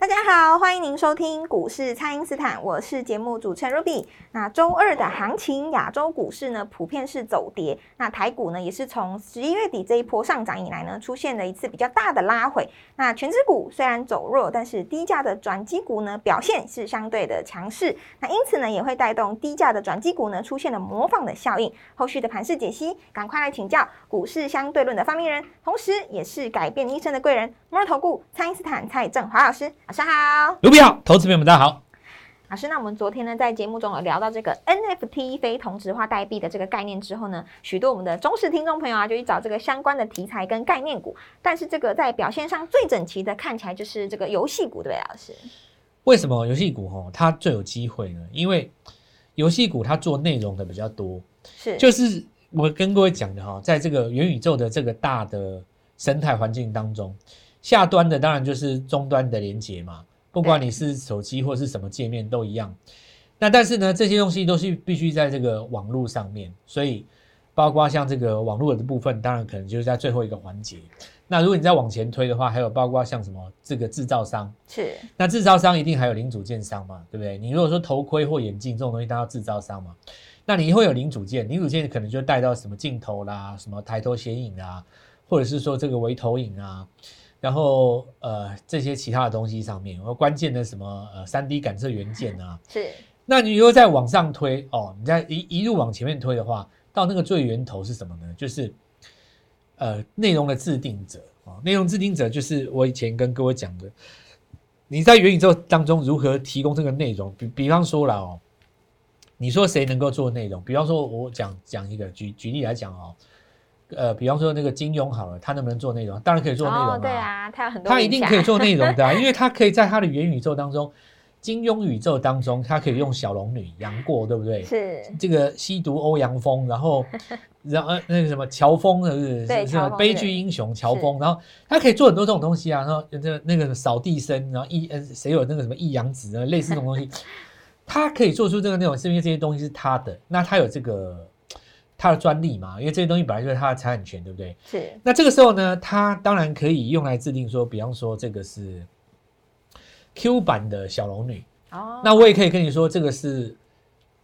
大家好，欢迎您收听股市蔡因斯坦，我是节目主持人 Ruby。那周二的行情，亚洲股市呢普遍是走跌，那台股呢也是从十一月底这一波上涨以来呢，出现了一次比较大的拉回。那全指股虽然走弱，但是低价的转机股呢表现是相对的强势，那因此呢也会带动低价的转机股呢出现了模仿的效应。后续的盘势解析，赶快来请教股市相对论的发明人，同时也是改变一生的贵人——摩尔投顾蔡因斯坦蔡振华老师。晚上好，卢比好，投资朋友们大家好。老师，那我们昨天呢在节目中有聊到这个 NFT 非同质化代币的这个概念之后呢，许多我们的忠实听众朋友啊就去找这个相关的题材跟概念股，但是这个在表现上最整齐的看起来就是这个游戏股，对不对，老师？为什么游戏股哦它最有机会呢？因为游戏股它做内容的比较多，是就是我跟各位讲的哈，在这个元宇宙的这个大的生态环境当中，下端的当然就是终端的连接嘛，不管你是手机或是什么界面都一样。那但是呢，这些东西都是必须在这个网络上面，所以包括像这个网络的部分，当然可能就是在最后一个环节。那如果你再往前推的话，还有包括像什么这个制造商，是那制造商一定还有零组件商嘛，对不对？你如果说头盔或眼镜这种东西，当然制造商嘛，那你会有零组件，零组件可能就带到什么镜头啦、什么抬头显影啊，或者是说这个微投影啊，然后呃这些其他的东西上面，或关键的什么呃三 D 感测元件啊，是那你如果再往上推哦，你再一一路往前面推的话，到那个最源头是什么呢？就是呃内容的制定者啊、哦，内容制定者就是我以前跟各位讲的，你在元宇宙当中如何提供这个内容？比比方说了哦，你说谁能够做内容？比方说我讲讲一个举举例来讲哦，呃，比方说那个金庸好了，他能不能做内容？当然可以做内容哦，对啊，他有很多他一定可以做内容的、啊，因为他可以在他的元宇宙当中，金庸宇宙当中，他可以用小龙女杨过，对不对？是这个吸毒欧阳锋，然后，然后呃那个什么乔峰，是不是？对悲剧英雄乔峰，然后他可以做很多这种东西啊，然后这那个扫地僧，然后易呃谁有那个什么易阳子啊，类似这种东西，他可以做出这个内容，是因为这些东西是他的，那他有这个他的专利嘛，因为这些东西本来就是他的财产权，对不对？是那这个时候呢，它当然可以用来制定说，比方说这个是 Q 版的小龙女，哦，那我也可以跟你说，这个是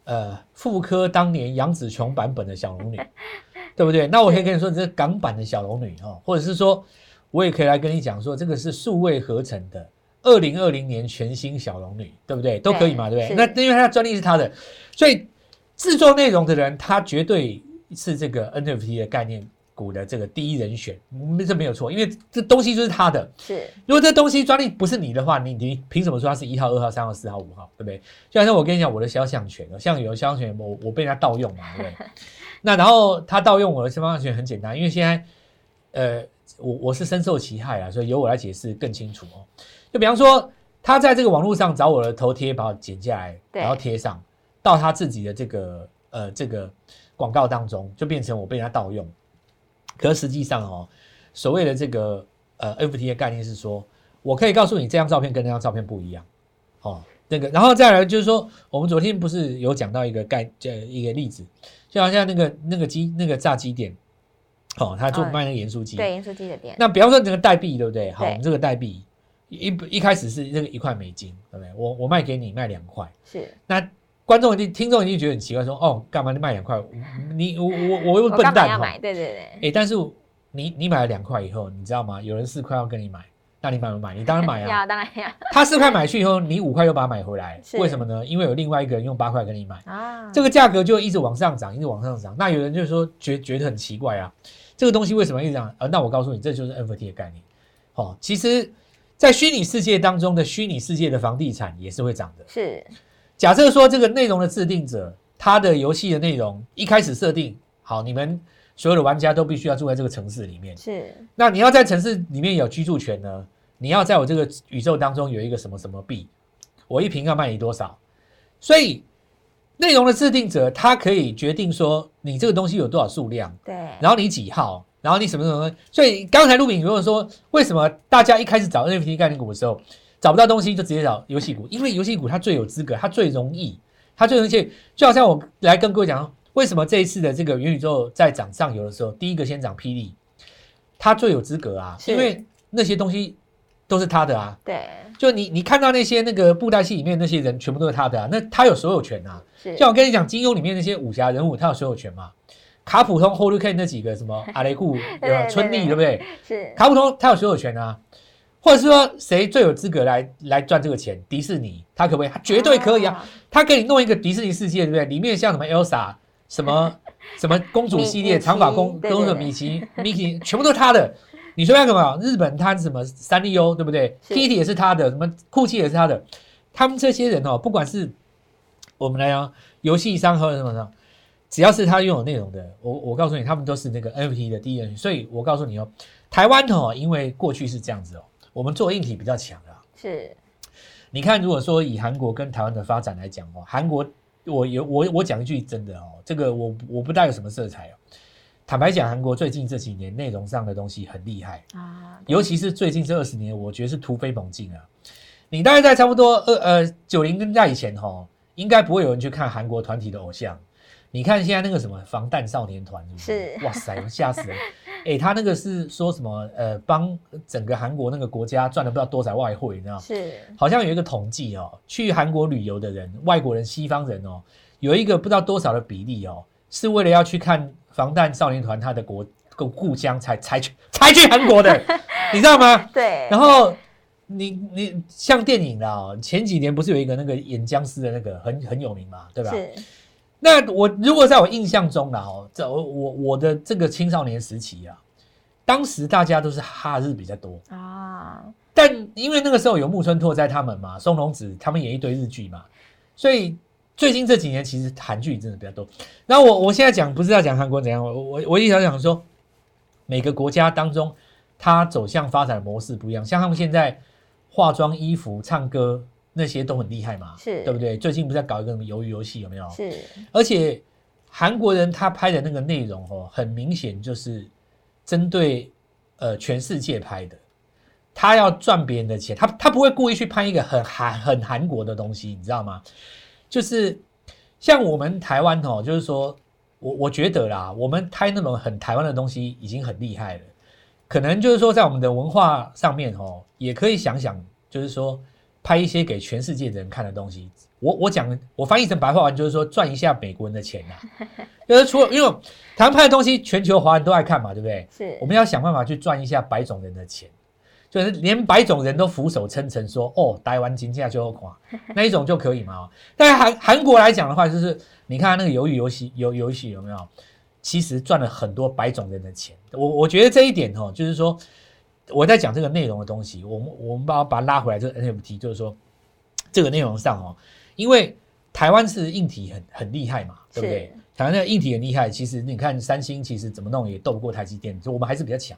呃妇科当年杨紫琼版本的小龙女，对不对？那我可以跟你说，这是港版的小龙女哦，或者是说，我也可以来跟你讲说，这个是数位合成的二零二零年全新小龙女，对不对？都可以嘛，对不对？那因为它的专利是他的，所以制作内容的人，他绝对是这个 NFT 的概念股的这个第一人选，嗯这没有错，因为这东西就是他的。是如果这东西专利不是你的话，你你凭什么说它是一号、二号、三号、四号、五号，对不对？就好像我跟你讲我的肖像权，像有的肖像权我我被人家盗用嘛，对不对？那然后他盗用我的肖像权很简单，因为现在呃我我是深受其害啊，所以由我来解释更清楚哦。就比方说他在这个网络上找我的头贴，把我剪下来，然后贴上到他自己的这个呃这个广告当中，就变成我被人家盗用。可是实际上哦，所谓的这个呃 FT 的概念是说，我可以告诉你这张照片跟那张照片不一样，哦，那个，然后再来就是说，我们昨天不是有讲到一个概这一个例子，就好像那个那个鸡那个炸鸡店，哦，他做哦卖那个盐酥鸡，对，盐酥鸡的店，那比方说这个代币，对不对？好，我们这个代币一一开始是那个一块美金，对不对？我我卖给你卖两块，是。那观众一定听众一定觉得很奇怪，说哦，干嘛你卖两块？你我我我又我笨蛋哈？对对对，哎，但是你你买了两块以后，你知道吗？有人四块要跟你买，那你买不买？你当然买啊。要当然要他四块买去以后，你五块又把它买回来，是为什么呢？因为有另外一个人用八块跟你买，啊，这个价格就一直往上涨，一直往上涨。那有人就说觉觉得很奇怪啊，这个东西为什么一直涨？呃，那我告诉你，这就是 NFT 的概念。哦，其实，在虚拟世界当中的虚拟世界的房地产也是会涨的。是假设说这个内容的制定者，他的游戏的内容一开始设定好，你们所有的玩家都必须要住在这个城市里面。是那你要在城市里面有居住权呢？你要在我这个宇宙当中有一个什么什么币，我一瓶要卖你多少，所以内容的制定者他可以决定说你这个东西有多少数量，对，然后你几号，然后你什么什么，所以刚才陆炳如果说为什么大家一开始找 NFT 概念股的时候找不到东西就直接找游戏股，因为游戏股它最有资格，它最容易，它最容易，就好像我来跟各位讲，为什么这一次的这个元宇宙在涨上游的时候，第一个先涨霹雳，它最有资格啊，因为那些东西都是他的啊。对，就你你看到那些那个布袋戏里面那些人全部都是他的啊，那他有所有权啊。是，像我跟你讲，金庸里面那些武侠人物，他有所有权嘛。卡普通、Holy K 那几个什么 阿雷库、春丽，对对不对？是，卡普通他有所有权啊，或者是说谁最有资格来来赚这个钱？迪士尼，他可不可以？他绝对可以啊！他给你弄一个迪士尼世界，对不对？里面像什么 Elsa、什么 什么公主系列、米长发公公主米奇、Mickey，全部都是他的。你说那个嘛，日本他什么三丽鸥，对不对？Kitty 也是他的，什么酷奇也是他的。他们这些人哦，不管是我们来讲游戏商和什么的，只要是他拥有内容的，我我告诉你，他们都是那个 NFT 的第一人。所以我告诉你哦，台湾哦，因为过去是这样子哦，我们做硬体比较强啊。是，你看，如果说以韩国跟台湾的发展来讲哦，韩国我有我我讲一句真的哦，这个我我不带有什么色彩哦。坦白讲，韩国最近这几年内容上的东西很厉害，啊，尤其是最近这二十年，我觉得是突飞猛进啊。你大概在差不多二呃九零年代以前哈、应该不会有人去看韩国团体的偶像。你看现在那个什么防弹少年团是哇塞，吓死人！哎、他那个是说什么？呃，帮整个韩国那个国家赚了不知道多少外汇，你知道吗？是，好像有一个统计哦，去韩国旅游的人，外国人、西方人哦，有一个不知道多少的比例哦，是为了要去看防弹少年团他的国故故乡才才去才去韩国的，你知道吗？对，然后你你像电影啦、哦，前几年不是有一个那个演僵尸的那个很很有名嘛，对吧？是，那我如果在我印象中啦，哦，这我我我的这个青少年时期啊，当时大家都是哈日比较多，啊，但因为那个时候有木村拓哉他们嘛，松隆子他们演一堆日剧嘛，所以最近这几年其实韩剧真的比较多。然后我我现在讲不是要讲韩国怎样，我我我一直想讲说，每个国家当中它走向发展的模式不一样，像他们现在化妆、衣服、唱歌那些都很厉害嘛，是对不对？最近不是在搞一个什么鱿鱼游戏有没有？是，而且韩国人他拍的那个内容哦，很明显就是针对呃全世界拍的，他要赚别人的钱，他他不会故意去拍一个很韩很韩国的东西，你知道吗？就是像我们台湾哦，就是说我我觉得啦，我们拍那种很台湾的东西已经很厉害了，可能就是说在我们的文化上面哦，也可以想想，就是说拍一些给全世界的人看的东西。我我讲我翻译成白话文就是说赚一下美国人的钱呐、就是除了因为台湾拍的东西，全球华人都爱看嘛，对不对？是，我们要想办法去赚一下白种人的钱，就是连白种人都俯首称臣说哦，台湾金价就垮 那一种就可以嘛。但韩韩国来讲的话，就是你看那个鱿鱼游戏游游戏有没有？其实赚了很多白种人的钱。我我觉得这一点哦，就是说我在讲这个内容的东西，我们我们把它把它拉回来，这个 NFT 就是说这个内容上哦，因为台湾是硬体很很厉害嘛，对不对是？台湾的硬体很厉害，其实你看三星其实怎么弄也斗不过台积电，就我们还是比较强。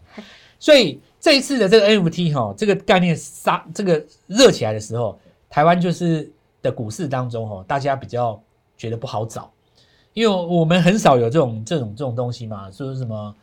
所以这一次的这个 NFT 哈、这个概念杀这个热起来的时候，台湾就是的股市当中哦、大家比较觉得不好找，因为我们很少有这种这种这种东西嘛，说什么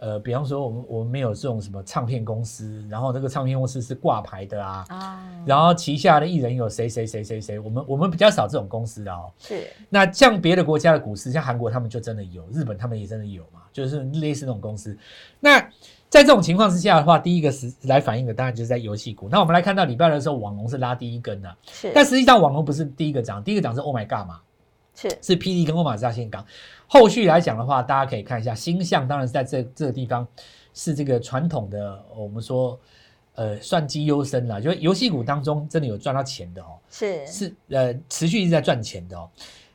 呃，比方说我们我们没有这种什么唱片公司，然后这个唱片公司是挂牌的啊，啊，然后旗下的艺人有谁谁谁谁谁，我们我们比较少这种公司的哦。是，那像别的国家的股市，像韩国他们就真的有，日本他们也真的有嘛，就是类似那种公司。那在这种情况之下的话，第一个是来反映的当然就是在游戏股。那我们来看到礼拜二的时候，网龙是拉第一根的、啊是，但实际上网龙不是第一个涨，第一个涨是 Oh my God 嘛，是，是 PD 跟欧马扎先港。后续来讲的话，大家可以看一下星象，当然是在这这个地方是这个传统的我们说呃算绩优生啦，就是游戏股当中真的有赚到钱的哦。是，是呃持续一直在赚钱的哦。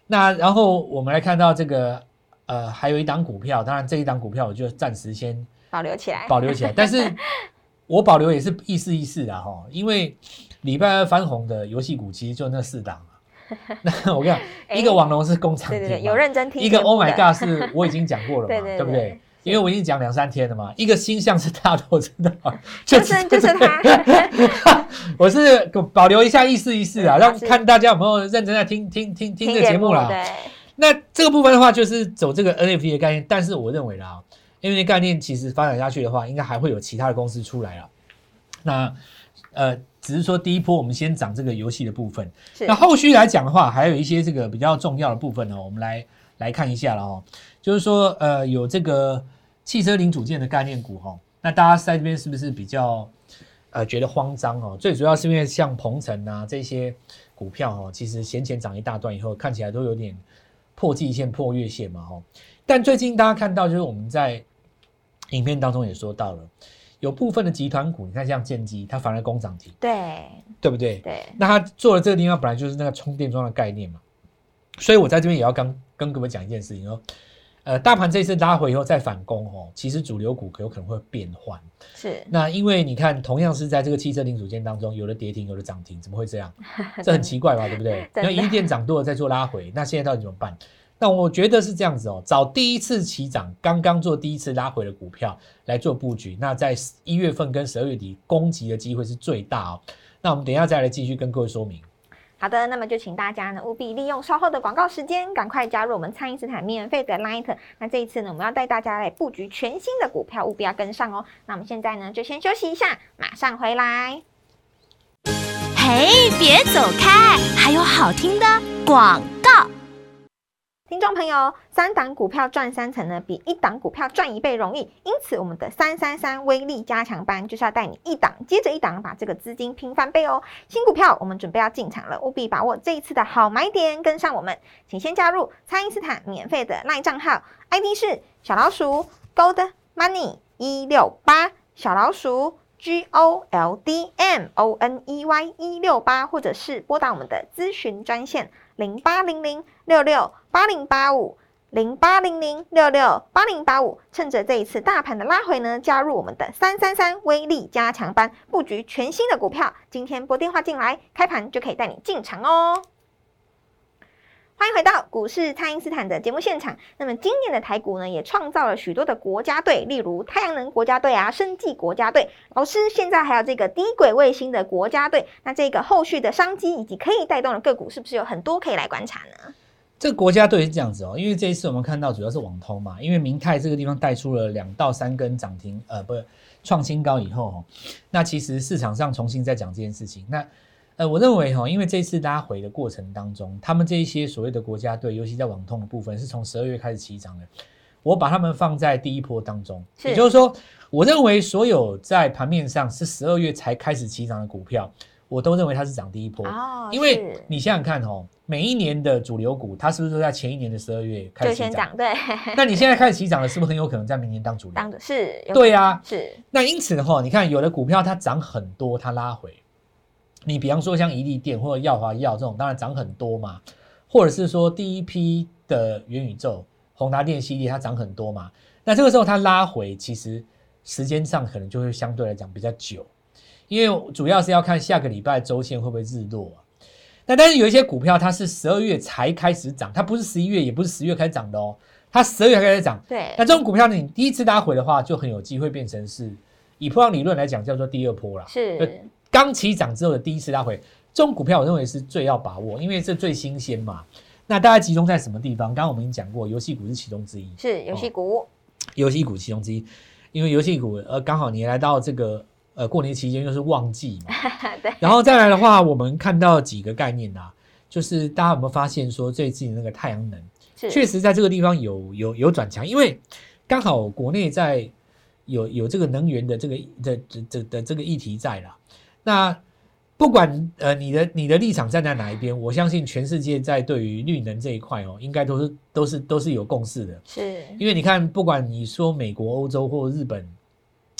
那然后我们来看到这个呃还有一档股票，当然这一档股票我就暂时先保留起来，保留起来，但是 我保留也是意思意思的哈，因为礼拜二翻红的游戏股其实就那四档啊。那我跟你讲，哎一个网龙是工厂对对对，店有认真听一个 Oh my God 是我已经讲过了嘛，对对？不对？因为我已经讲两三天了嘛，一个星象是大家都 知道，就是就是他，我是保留一下意思意思啊，让看大家有没有认真在听听听听这个节目啦。那这个部分的话，就是走这个 NFT 的概念，但是我认为啦，NFT 概念其实发展下去的话，应该还会有其他的公司出来了。那呃，只是说第一波我们先讲这个游戏的部分，那后续来讲的话，还有一些这个比较重要的部分呢，我们来来看一下了哦。就是说，呃，有这个汽车零组件的概念股哈、哦，那大家在这边是不是比较呃觉得慌张哦？最主要是因为像鹏程啊这些股票哦，其实先前涨一大段以后，看起来都有点破季线、破月线嘛哦。但最近大家看到，就是我们在影片当中也说到了，有部分的集团股，你看像建机，它反而攻涨停，对对不对？对，那它做的这个地方本来就是那个充电桩的概念嘛，所以我在这边也要跟跟各位讲一件事情哦，呃，大盘这次拉回以后再反攻哦，其实主流股有可能会变换。是那因为你看，同样是在这个汽车零组件当中，有的跌停，有的涨停，怎么会这样？这很奇怪吧，对不对？因为一电涨多了再做拉回，那现在到底怎么办？那我觉得是这样子哦，找第一次起涨、刚刚做第一次拉回的股票来做布局，那在一月份跟十二月底攻击的机会是最大哦。那我们等一下再来继续跟各位说明。好的，那么就请大家呢务必利用稍后的广告时间，赶快加入我们蔡因斯坦免费的 Light。那这一次呢，我们要带大家来布局全新的股票，务必要跟上哦。那我们现在呢就先休息一下，马上回来。嘿，别走开，还有好听的广告。听众朋友，三档股票赚三成呢，比一档股票赚一倍容易。因此，我们的三三三威力加强班就是要带你一档接着一档，把这个资金拼翻倍哦。新股票我们准备要进场了，务必把握这一次的好买点，跟上我们。请先加入蔡因斯坦免费的赖账号，ID 是小老鼠 Gold Money 一六八，小老鼠 G O L D M O N E Y 一六八，或者是拨打我们的咨询专线零八零零六六八零八五零八零零六六八零八五。趁着这一次大盘的拉回呢，加入我们的三三三威力加强班，布局全新的股票。今天拨电话进来，开盘就可以带你进场哦。欢迎回到股市，蔡因斯坦的节目现场。那么今年的台股呢，也创造了许多的国家队，例如太阳能国家队啊、生技国家队。老师，现在还有这个低轨卫星的国家队，那这个后续的商机以及可以带动的个股，是不是有很多可以来观察呢？这个国家队是这样子哦，因为这一次我们看到主要是网通嘛，因为明泰这个地方带出了两到三根涨停，呃，不是创新高以后哦，那其实市场上重新在讲这件事情。那呃，我认为哈、因为这次拉回的过程当中，他们这一些所谓的国家队，尤其在网通的部分，是从十二月开始起涨的。我把他们放在第一波当中，也就是说，我认为所有在盘面上是十二月才开始起涨的股票，我都认为它是涨第一波。哦因为你想想看哦，每一年的主流股，它是不是都在前一年的十二月开始起涨？对，那你现在开始起涨了，是不是很有可能在明年当主流？当的是，有对啊，是那因此的话，你看有的股票它涨很多，它拉回。你比方说像宜利电或者耀华药这种，当然涨很多嘛，或者是说第一批的元宇宙宏达电系列它涨很多嘛，那这个时候它拉回，其实时间上可能就会相对来讲比较久，因为主要是要看下个礼拜周线会不会日落啊。那但是有一些股票它是十二月才开始涨，它不是十一月，也不是十月开始涨的哦，它十二月才开始涨。对那，这种股票呢，你第一次拉回的话，就很有机会变成是以波浪理论来讲叫做第二波啦。是刚起涨之后的第一次拉回，这种股票我认为是最要把握，因为这最新鲜嘛。那大家集中在什么地方？刚刚我们已经讲过，游戏股是其中之一，是游戏股，游戏股其中之一，因为游戏股呃刚好你来到这个呃过年期间又是旺季嘛，对，然后再来的话，我们看到几个概念啦、就是大家有没有发现说最近那个太阳能？是确实在这个地方有有有转强，因为刚好国内在有有这个能源的这个的的的的这个议题在啦。那不管呃你的你的立场站在哪一边，我相信全世界在对于绿能这一块哦，应该都是都是都是有共识的。是因为你看，不管你说美国、欧洲或日本，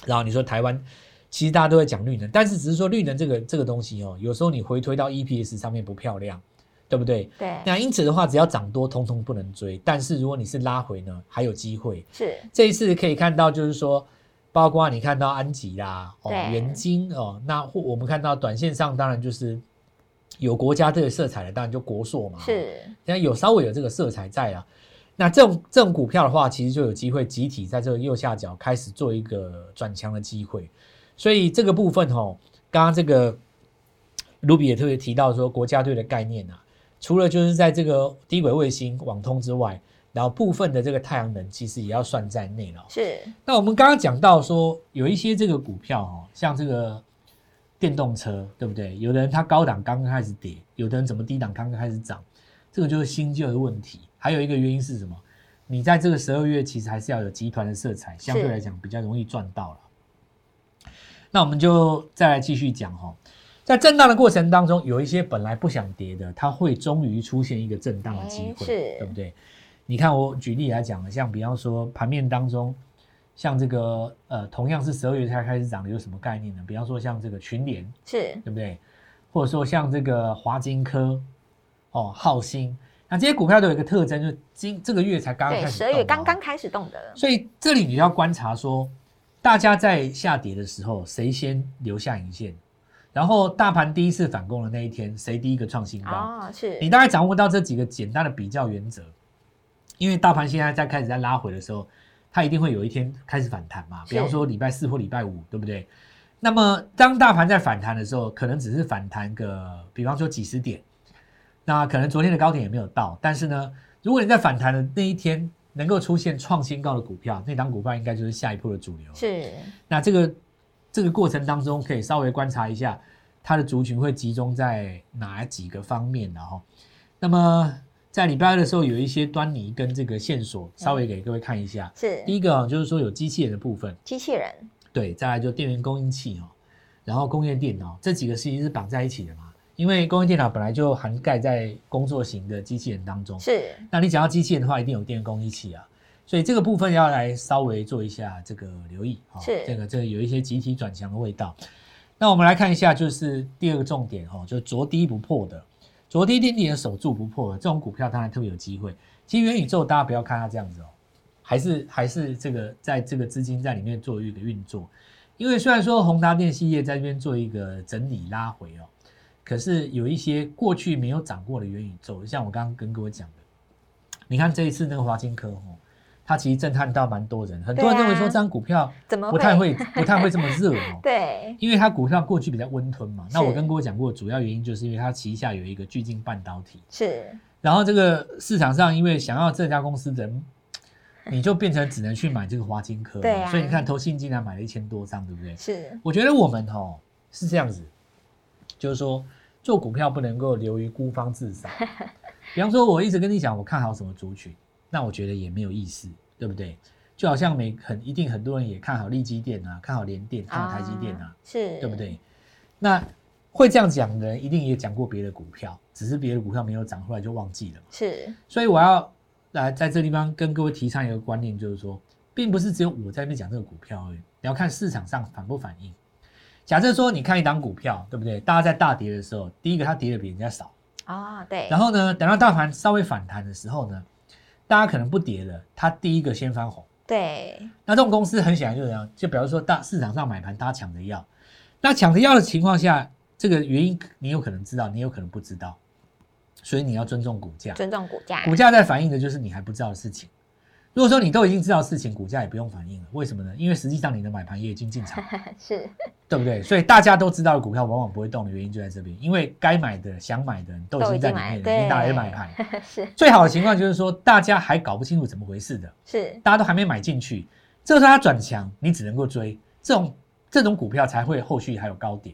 然后你说台湾，其实大家都在讲绿能，但是只是说绿能这个这个东西哦，有时候你回推到 EPS 上面不漂亮，对不对？对，那因此的话，只要涨多，通通不能追。但是如果你是拉回呢，还有机会。是这一次可以看到，就是说，包括你看到安吉啦，哦，元金哦，那或我们看到短线上，当然就是有国家队的色彩的，当然就国硕嘛，是现在有稍微有这个色彩在啊。那这种这种股票的话，其实就有机会集体在这个右下角开始做一个转强的机会。所以这个部分哦，刚刚这个卢比也特别提到说，国家队的概念啊，除了就是在这个低轨卫星、网通之外，然后部分的这个太阳能其实也要算在内了。是那我们刚刚讲到说，有一些这个股票哦，像这个电动车，对不对？有的人他高档刚刚开始跌，有的人怎么低档刚刚开始涨，这个就是新旧的问题。还有一个原因是什么？你在这个十二月其实还是要有集团的色彩，相对来讲比较容易赚到了。那我们就再来继续讲哈、哦，在震荡的过程当中，有一些本来不想跌的，它会终于出现一个震荡的机会，对不对？你看我举例来讲，像比方说盘面当中，像这个呃，同样是十二月才开始涨的，有什么概念呢？比方说像这个群联，是对不对？或者说像这个华金科，哦，浩鑫，那这些股票都有一个特征，就是今这个月才刚刚对，开始，十二月刚刚，开始动的，所以这里你要观察说，大家在下跌的时候，谁先留下影线，然后大盘第一次反攻的那一天，谁第一个创新高，哦，是你大概掌握到这几个简单的比较原则，因为大盘现在在开始在拉回的时候，它一定会有一天开始反弹嘛，比方说礼拜四或礼拜五，对不对？那么当大盘在反弹的时候，可能只是反弹个，比方说几十点，那可能昨天的高点也没有到，但是呢，如果你在反弹的那一天能够出现创新高的股票，那档股票应该就是下一波的主流。是那这个这个过程当中，可以稍微观察一下它的族群会集中在哪几个方面然后，那么在礼拜二的时候，有一些端倪跟这个线索，稍微给各位看一下。是。第一个啊，就是说有机器人的部分，机器人，对，再来就电源供应器哦，然后工业电脑这几个事情是绑在一起的嘛，因为工业电脑本来就涵盖在工作型的机器人当中，是。那你讲到机器人的话，一定有电源供应器啊，所以这个部分要来稍微做一下这个留意啊、是。这个这个有一些集体转强的味道。那我们来看一下，就是第二个重点哦，就是着低不破的，昨天垫底的守住不破这种股票，当然特别有机会。其实元宇宙大家不要看它这样子哦，还是还是这个在这个资金在里面做一个运作，因为虽然说宏达电系列在这边做一个整理拉回哦，可是有一些过去没有涨过的元宇宙，像我刚刚跟各位讲的，你看这一次那个华金科哦，它其实震撼到蛮多人，很多人认为说这张股票怎么不太会 不太会这么热哦。对，因为它股票过去比较温吞嘛，那我跟各位讲过，主要原因就是因为它旗下有一个巨晶半导体，是。然后这个市场上因为想要这家公司人，你就变成只能去买这个华金科，对啊。所以你看投信竟然买了一千多张，对不对？是。我觉得我们哦是这样子，就是说做股票不能够流于孤芳自赏。比方说，我一直跟你讲我看好什么族群，那我觉得也没有意思，对不对？就好像每很一定很多人也看好利基电啊，看好联电，看好台积电啊，是，对不？对？那会这样讲的人，一定也讲过别的股票，只是别的股票没有涨，后来就忘记了。是所以我要来在这地方跟各位提倡一个观念，就是说，并不是只有我在那边讲这个股票而已，你要看市场上反不反应。假设说你看一档股票，对不对？大家在大跌的时候，第一个它跌的比人家少，啊，对，然后呢，等到大盘稍微反弹的时候呢，大家可能不跌了，它第一个先翻红。对，那这种公司很显然就是这样，就比如说大市场上买盘，大家抢着要，那抢着要的情况下，这个原因你有可能知道，你有可能不知道，所以你要尊重股价。尊重股价，股价在反映的就是你还不知道的事情。如果说你都已经知道事情，股价也不用反应了，为什么呢？因为实际上你的买盘也已经进场，是对不对？所以大家都知道的股票往往不会动的原因就在这边，因为该买的、想买的人都已经在里面了，已对经打来买盘。是最好的情况就是说，大家还搞不清楚怎么回事的，是大家都还没买进去，这个时候它转强，你只能够追这种这种股票才会后续还有高点。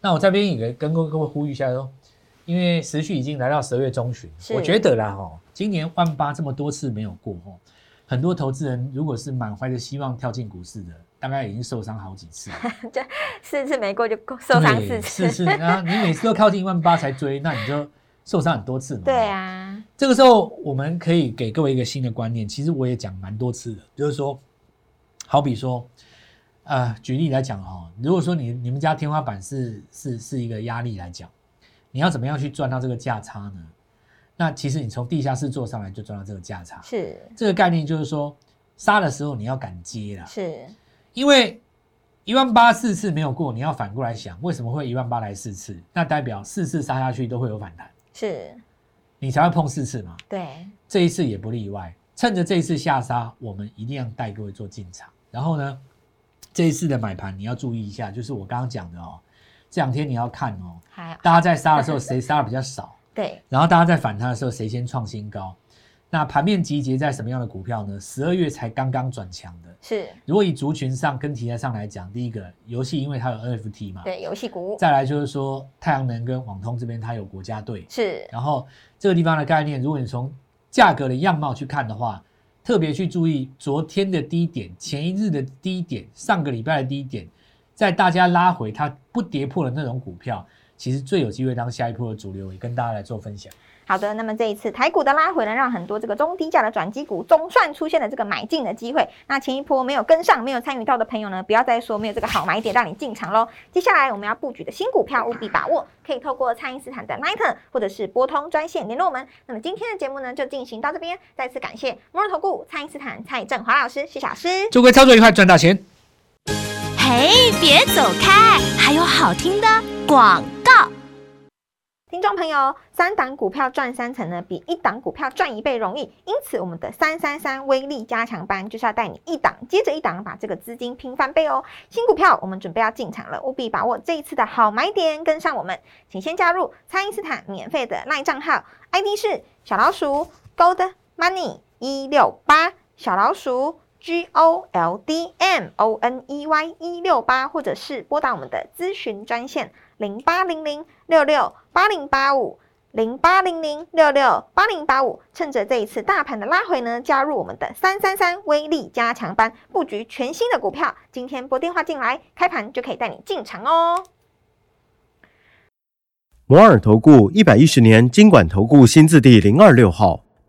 那我这边也跟各位呼吁一下说，因为时序已经来到十二月中旬，我觉得啦哈，今年万八这么多次没有过哈，很多投资人如果是满怀着希望跳进股市的，大概已经受伤好几次了，四次没过就受伤四对次，四次，然后你每次都靠近一万八才追，那你就受伤很多次嘛。对啊，这个时候我们可以给各位一个新的观念，其实我也讲蛮多次的，就是说，好比说，呃，举例来讲哦，如果说你你们家天花板是是是一个压力来讲，你要怎么样去赚到这个价差呢？那其实你从地下室做上来就赚到这个价差。是这个概念就是说，杀的时候你要敢接啦，是因为一万八四次没有过，你要反过来想，为什么会一万八来四次？那代表四次杀下去都会有反弹，是，你才会碰四次嘛。对，这一次也不例外。趁着这一次下杀，我们一定要带各位做进场。然后呢，这一次的买盘你要注意一下，就是我刚刚讲的哦，这两天你要看哦，大家在杀的时候谁杀的比较少，对，然后大家在反弹的时候谁先创新高。那盘面集结在什么样的股票呢？十二月才刚刚转强的。是，如果以族群上跟题材上来讲，第一个游戏因为它有 NFT 嘛，对，游戏股再来就是说太阳能跟网通这边它有国家队，是，然后这个地方的概念，如果你从价格的样貌去看的话，特别去注意昨天的低点、前一日的低点、上个礼拜的低点，在大家拉回它不跌破的那种股票，其实最有机会当下一波的主流，也跟大家来做分享。好的，那么这一次台股的拉回呢，让很多这个中低价的转机股总算出现了这个买进的机会。那前一波没有跟上、没有参与到的朋友呢，不要再说没有这个好买点让你进场喽。接下来我们要布局的新股票，务必把握，可以透过蔡因斯坦的 Line 或者是拨通专线联络我们。那么今天的节目呢，就进行到这边，再次感谢摩尔投顾蔡因斯坦蔡振华老师，谢老师。祝各位操作愉快，赚大钱！嘿，别走开，还有好听的广告。听众朋友，三档股票赚三成呢，比一档股票赚一倍容易。因此，我们的三三三威力加强班就是要带你一档接着一档，把这个资金拼翻倍哦。新股票我们准备要进场了，务必把握这一次的好买点，跟上我们。请先加入蔡因斯坦免费的赖账号，ID 是小老鼠 Gold Money 一六八，小老鼠 G O L D M O N E Y 一六八，或者是拨打我们的咨询专线。零八零零六六八零八五，零八零零六六八零八五，趁着这一次大盘的拉回呢，加入我们的三三三威力加强班，布局全新的股票。今天拨电话进来，开盘就可以带你进场哦。摩尔投顾一百一十年经管投顾新字第零二六号，